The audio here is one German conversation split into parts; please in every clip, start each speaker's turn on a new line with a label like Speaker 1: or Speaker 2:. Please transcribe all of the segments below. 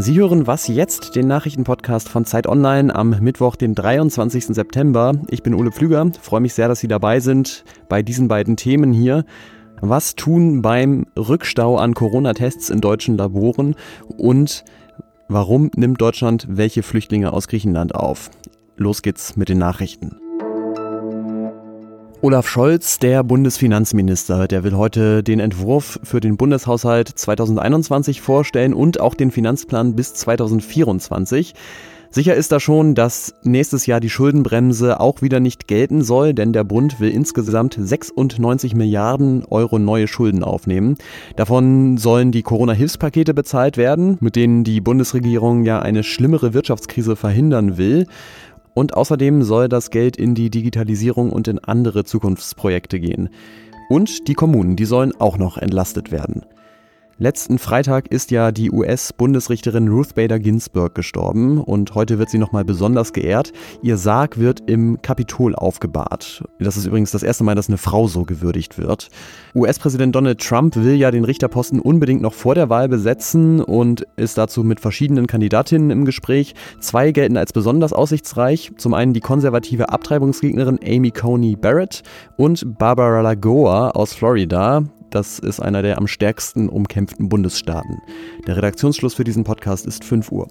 Speaker 1: Sie hören Was jetzt, den Nachrichtenpodcast von Zeit Online am Mittwoch, den 23. September. Ich bin Ole Pflüger, freue mich sehr, dass Sie dabei sind bei diesen beiden Themen hier. Was tun beim Rückstau an Corona-Tests in deutschen Laboren und warum nimmt Deutschland welche Flüchtlinge aus Griechenland auf? Los geht's mit den Nachrichten. Olaf Scholz, der Bundesfinanzminister, der will heute den Entwurf für den Bundeshaushalt 2021 vorstellen und auch den Finanzplan bis 2024. Sicher ist da schon, dass nächstes Jahr die Schuldenbremse auch wieder nicht gelten soll, denn der Bund will insgesamt 96 Milliarden Euro neue Schulden aufnehmen. Davon sollen die Corona-Hilfspakete bezahlt werden, mit denen die Bundesregierung ja eine schlimmere Wirtschaftskrise verhindern will. Und außerdem soll das Geld in die Digitalisierung und in andere Zukunftsprojekte gehen. Und die Kommunen, die sollen auch noch entlastet werden. Letzten Freitag ist ja die US-Bundesrichterin Ruth Bader Ginsburg gestorben und heute wird sie nochmal besonders geehrt. Ihr Sarg wird im Kapitol aufgebahrt. Das ist übrigens das erste Mal, dass eine Frau so gewürdigt wird. US-Präsident Donald Trump will ja den Richterposten unbedingt noch vor der Wahl besetzen und ist dazu mit verschiedenen Kandidatinnen im Gespräch. Zwei gelten als besonders aussichtsreich. Zum einen die konservative Abtreibungsgegnerin Amy Coney Barrett und Barbara Lagoa aus Florida. Das ist einer der am stärksten umkämpften Bundesstaaten. Der Redaktionsschluss für diesen Podcast ist 5 Uhr.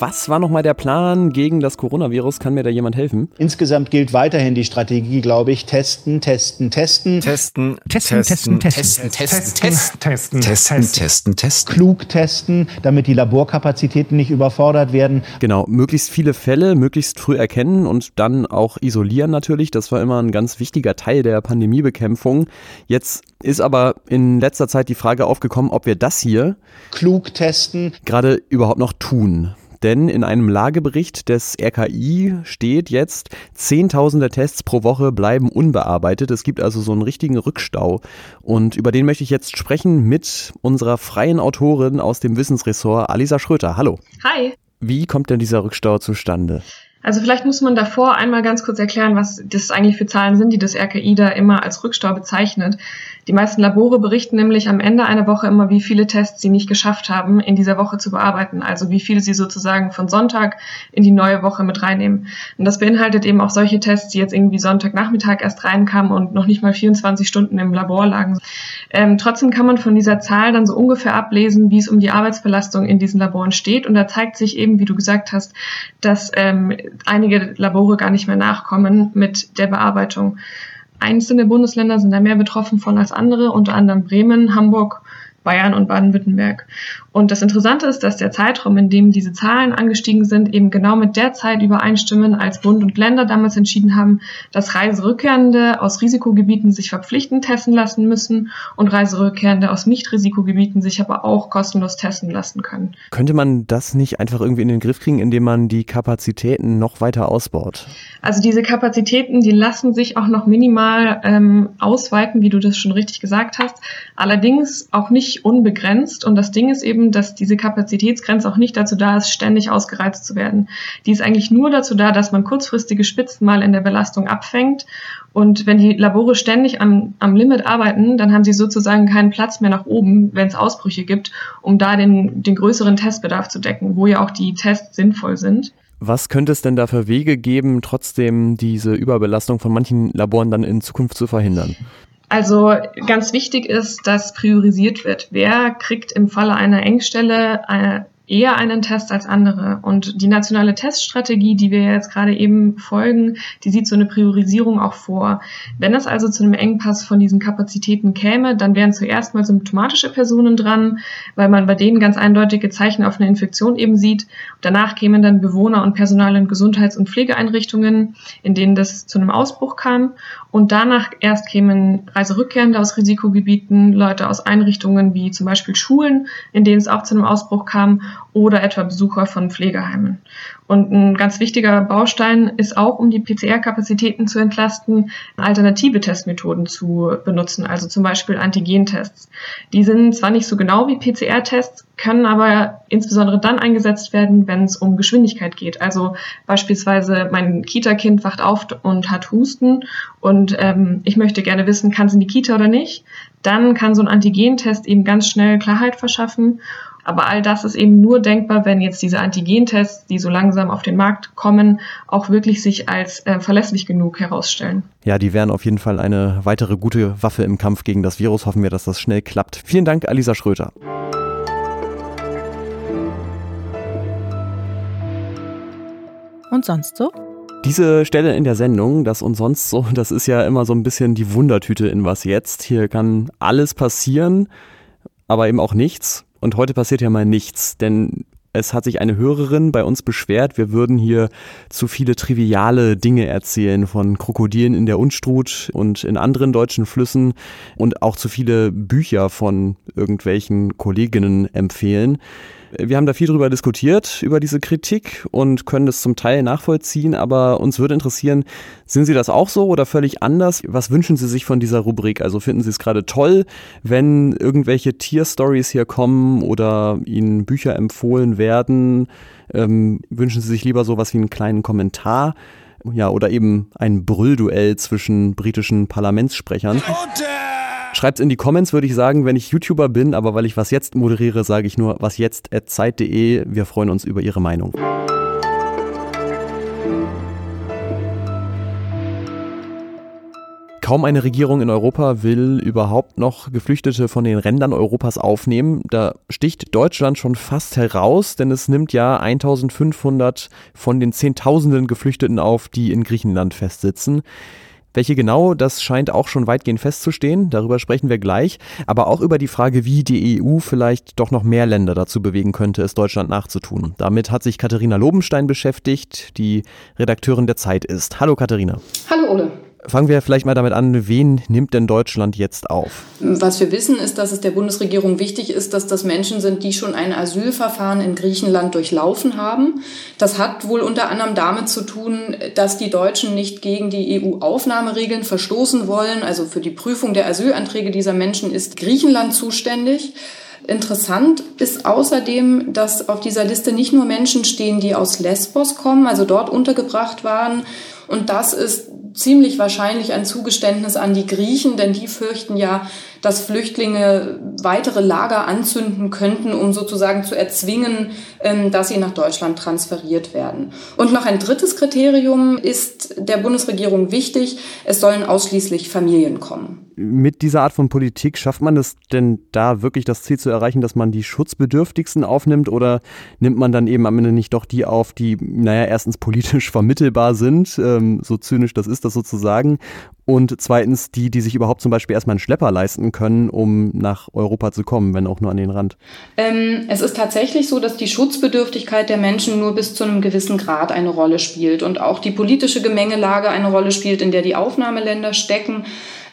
Speaker 1: Was war nochmal der Plan gegen das Coronavirus? Kann mir da jemand helfen?
Speaker 2: Insgesamt gilt weiterhin die Strategie, glaube ich, testen, testen, testen.
Speaker 3: Testen, testen, testen, testen, testen, testen, testen, testen, testen, testen.
Speaker 2: Klug testen, damit die Laborkapazitäten nicht überfordert werden.
Speaker 1: Genau, möglichst viele Fälle möglichst früh erkennen und dann auch isolieren natürlich. Das war immer ein ganz wichtiger Teil der Pandemiebekämpfung. Jetzt ist aber in letzter Zeit die Frage aufgekommen, ob wir das hier
Speaker 2: klug testen
Speaker 1: gerade überhaupt noch tun. Denn in einem Lagebericht des RKI steht jetzt, Zehntausende Tests pro Woche bleiben unbearbeitet. Es gibt also so einen richtigen Rückstau. Und über den möchte ich jetzt sprechen mit unserer freien Autorin aus dem Wissensressort, Alisa Schröter. Hallo.
Speaker 4: Hi.
Speaker 1: Wie kommt denn dieser Rückstau zustande?
Speaker 4: Also vielleicht muss man davor einmal ganz kurz erklären, was das eigentlich für Zahlen sind, die das RKI da immer als Rückstau bezeichnet. Die meisten Labore berichten nämlich am Ende einer Woche immer, wie viele Tests sie nicht geschafft haben, in dieser Woche zu bearbeiten. Also wie viele sie sozusagen von Sonntag in die neue Woche mit reinnehmen. Und das beinhaltet eben auch solche Tests, die jetzt irgendwie Sonntagnachmittag erst reinkamen und noch nicht mal 24 Stunden im Labor lagen. Ähm, trotzdem kann man von dieser Zahl dann so ungefähr ablesen, wie es um die Arbeitsbelastung in diesen Laboren steht. Und da zeigt sich eben, wie du gesagt hast, dass ähm, einige Labore gar nicht mehr nachkommen mit der Bearbeitung. Einzelne Bundesländer sind da mehr betroffen von als andere, unter anderem Bremen, Hamburg, Bayern und Baden-Württemberg. Und das Interessante ist, dass der Zeitraum, in dem diese Zahlen angestiegen sind, eben genau mit der Zeit übereinstimmen, als Bund und Länder damals entschieden haben, dass Reiserückkehrende aus Risikogebieten sich verpflichtend testen lassen müssen und Reiserückkehrende aus Nicht-Risikogebieten sich aber auch kostenlos testen lassen können.
Speaker 1: Könnte man das nicht einfach irgendwie in den Griff kriegen, indem man die Kapazitäten noch weiter ausbaut?
Speaker 4: Also diese Kapazitäten, die lassen sich auch noch minimal ähm, ausweiten, wie du das schon richtig gesagt hast. Allerdings auch nicht unbegrenzt. Und das Ding ist eben, dass diese Kapazitätsgrenze auch nicht dazu da ist, ständig ausgereizt zu werden. Die ist eigentlich nur dazu da, dass man kurzfristige Spitzen mal in der Belastung abfängt. Und wenn die Labore ständig am, am Limit arbeiten, dann haben sie sozusagen keinen Platz mehr nach oben, wenn es Ausbrüche gibt, um da den, den größeren Testbedarf zu decken, wo ja auch die Tests sinnvoll sind.
Speaker 1: Was könnte es denn da für Wege geben, trotzdem diese Überbelastung von manchen Laboren dann in Zukunft zu verhindern?
Speaker 4: Also ganz wichtig ist, dass priorisiert wird. Wer kriegt im Falle einer Engstelle äh, eher einen Test als andere. Und die nationale Teststrategie, die wir jetzt gerade eben folgen, die sieht so eine Priorisierung auch vor. Wenn es also zu einem Engpass von diesen Kapazitäten käme, dann wären zuerst mal symptomatische Personen dran, weil man bei denen ganz eindeutige Zeichen auf eine Infektion eben sieht. Danach kämen dann Bewohner und Personal in Gesundheits- und Pflegeeinrichtungen, in denen das zu einem Ausbruch kam. Und danach erst kämen Reiserückkehrende aus Risikogebieten, Leute aus Einrichtungen wie zum Beispiel Schulen, in denen es auch zu einem Ausbruch kam, oder etwa Besucher von Pflegeheimen. Und ein ganz wichtiger Baustein ist auch, um die PCR-Kapazitäten zu entlasten, alternative Testmethoden zu benutzen, also zum Beispiel Antigentests. Die sind zwar nicht so genau wie PCR-Tests, können aber insbesondere dann eingesetzt werden, wenn es um Geschwindigkeit geht. Also beispielsweise mein Kita-Kind wacht auf und hat Husten und ähm, ich möchte gerne wissen, kann es in die Kita oder nicht dann kann so ein Antigentest eben ganz schnell Klarheit verschaffen. Aber all das ist eben nur denkbar, wenn jetzt diese Antigentests, die so langsam auf den Markt kommen, auch wirklich sich als äh, verlässlich genug herausstellen.
Speaker 1: Ja, die wären auf jeden Fall eine weitere gute Waffe im Kampf gegen das Virus. Hoffen wir, dass das schnell klappt. Vielen Dank, Alisa Schröter.
Speaker 5: Und sonst so?
Speaker 1: Diese Stelle in der Sendung, das und sonst so, das ist ja immer so ein bisschen die Wundertüte in was jetzt. Hier kann alles passieren, aber eben auch nichts. Und heute passiert ja mal nichts, denn es hat sich eine Hörerin bei uns beschwert, wir würden hier zu viele triviale Dinge erzählen von Krokodilen in der Unstrut und in anderen deutschen Flüssen und auch zu viele Bücher von irgendwelchen Kolleginnen empfehlen. Wir haben da viel drüber diskutiert, über diese Kritik und können das zum Teil nachvollziehen, aber uns würde interessieren, sind Sie das auch so oder völlig anders? Was wünschen Sie sich von dieser Rubrik? Also finden Sie es gerade toll, wenn irgendwelche Tierstories hier kommen oder Ihnen Bücher empfohlen werden? Ähm, wünschen Sie sich lieber sowas wie einen kleinen Kommentar? Ja, oder eben ein Brüllduell zwischen britischen Parlamentssprechern. Und, Schreibt in die Comments, würde ich sagen, wenn ich YouTuber bin, aber weil ich was jetzt moderiere, sage ich nur was jetzt zeit.de. Wir freuen uns über Ihre Meinung. Kaum eine Regierung in Europa will überhaupt noch Geflüchtete von den Rändern Europas aufnehmen. Da sticht Deutschland schon fast heraus, denn es nimmt ja 1500 von den Zehntausenden Geflüchteten auf, die in Griechenland festsitzen. Welche genau, das scheint auch schon weitgehend festzustehen, darüber sprechen wir gleich, aber auch über die Frage, wie die EU vielleicht doch noch mehr Länder dazu bewegen könnte, es Deutschland nachzutun. Damit hat sich Katharina Lobenstein beschäftigt, die Redakteurin der Zeit ist. Hallo Katharina.
Speaker 6: Hallo Ole.
Speaker 1: Fangen wir vielleicht mal damit an, wen nimmt denn Deutschland jetzt auf?
Speaker 6: Was wir wissen, ist, dass es der Bundesregierung wichtig ist, dass das Menschen sind, die schon ein Asylverfahren in Griechenland durchlaufen haben. Das hat wohl unter anderem damit zu tun, dass die Deutschen nicht gegen die EU-Aufnahmeregeln verstoßen wollen. Also für die Prüfung der Asylanträge dieser Menschen ist Griechenland zuständig. Interessant ist außerdem, dass auf dieser Liste nicht nur Menschen stehen, die aus Lesbos kommen, also dort untergebracht waren. Und das ist ziemlich wahrscheinlich ein Zugeständnis an die Griechen, denn die fürchten ja, dass Flüchtlinge weitere Lager anzünden könnten, um sozusagen zu erzwingen, ähm, dass sie nach Deutschland transferiert werden. Und noch ein drittes Kriterium ist der Bundesregierung wichtig, es sollen ausschließlich Familien kommen.
Speaker 1: Mit dieser Art von Politik schafft man es denn da wirklich das Ziel zu erreichen, dass man die Schutzbedürftigsten aufnimmt? Oder nimmt man dann eben am Ende nicht doch die auf, die, naja, erstens politisch vermittelbar sind, ähm, so zynisch das ist das sozusagen, und zweitens die, die sich überhaupt zum Beispiel erstmal einen Schlepper leisten können, um nach Europa zu kommen, wenn auch nur an den Rand?
Speaker 6: Ähm, es ist tatsächlich so, dass die Schutzbedürftigkeit der Menschen nur bis zu einem gewissen Grad eine Rolle spielt und auch die politische Gemengelage eine Rolle spielt, in der die Aufnahmeländer stecken.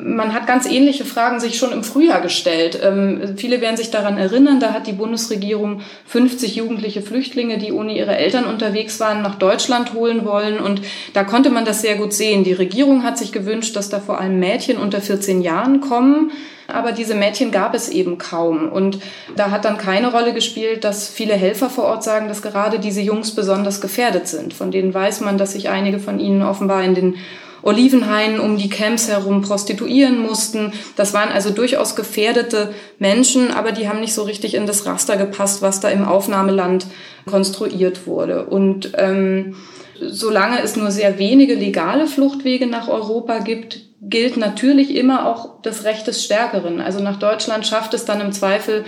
Speaker 6: Man hat ganz ähnliche Fragen sich schon im Frühjahr gestellt. Ähm, viele werden sich daran erinnern, da hat die Bundesregierung 50 jugendliche Flüchtlinge, die ohne ihre Eltern unterwegs waren, nach Deutschland holen wollen. Und da konnte man das sehr gut sehen. Die Regierung hat sich gewünscht, dass da vor allem Mädchen unter 14 Jahren kommen. Aber diese Mädchen gab es eben kaum. Und da hat dann keine Rolle gespielt, dass viele Helfer vor Ort sagen, dass gerade diese Jungs besonders gefährdet sind. Von denen weiß man, dass sich einige von ihnen offenbar in den Olivenhainen um die Camps herum prostituieren mussten. Das waren also durchaus gefährdete Menschen, aber die haben nicht so richtig in das Raster gepasst, was da im Aufnahmeland konstruiert wurde. Und ähm, solange es nur sehr wenige legale Fluchtwege nach Europa gibt, gilt natürlich immer auch das Recht des Stärkeren. Also nach Deutschland schafft es dann im Zweifel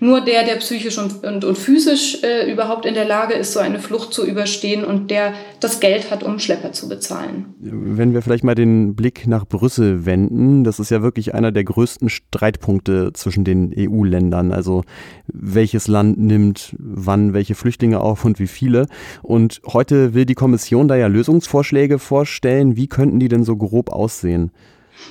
Speaker 6: nur der, der psychisch und, und, und physisch äh, überhaupt in der Lage ist, so eine Flucht zu überstehen und der das Geld hat, um Schlepper zu bezahlen.
Speaker 1: Wenn wir vielleicht mal den Blick nach Brüssel wenden, das ist ja wirklich einer der größten Streitpunkte zwischen den EU-Ländern. Also welches Land nimmt wann welche Flüchtlinge auf und wie viele. Und heute will die Kommission da ja Lösungsvorschläge vorstellen. Wie könnten die denn so grob aussehen?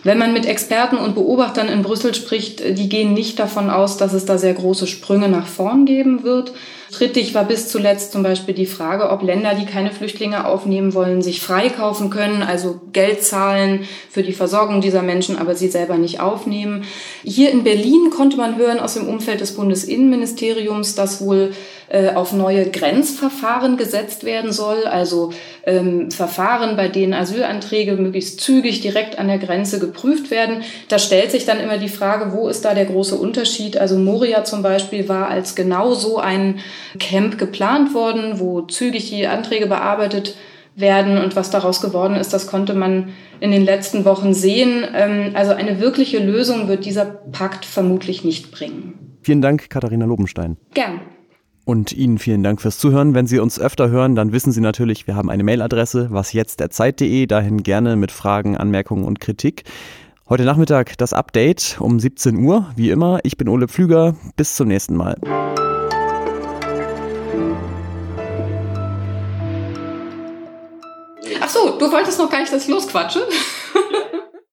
Speaker 6: Wenn man mit Experten und Beobachtern in Brüssel spricht, äh, die gehen nicht davon aus, dass es da sehr große Sprünge nach vorn geben wird. Strittig war bis zuletzt zum Beispiel die Frage, ob Länder, die keine Flüchtlinge aufnehmen wollen, sich freikaufen können, also Geld zahlen für die Versorgung dieser Menschen, aber sie selber nicht aufnehmen. Hier in Berlin konnte man hören aus dem Umfeld des Bundesinnenministeriums, dass wohl äh, auf neue Grenzverfahren gesetzt werden soll, also ähm, Verfahren, bei denen Asylanträge möglichst zügig direkt an der Grenze geprüft werden. Da stellt sich dann immer die Frage, wo ist da der große Unterschied? Also Moria zum Beispiel war als genau so ein Camp geplant worden, wo zügig die Anträge bearbeitet werden und was daraus geworden ist, das konnte man in den letzten Wochen sehen. Ähm, also eine wirkliche Lösung wird dieser Pakt vermutlich nicht bringen.
Speaker 1: Vielen Dank, Katharina Lobenstein.
Speaker 6: Gern.
Speaker 1: Und Ihnen vielen Dank fürs Zuhören. Wenn Sie uns öfter hören, dann wissen Sie natürlich, wir haben eine Mailadresse, wasjetztderzeit.de, dahin gerne mit Fragen, Anmerkungen und Kritik. Heute Nachmittag das Update um 17 Uhr, wie immer. Ich bin Ole Pflüger. Bis zum nächsten Mal.
Speaker 6: Ach so, du wolltest noch gar nicht, dass ich losquatsche?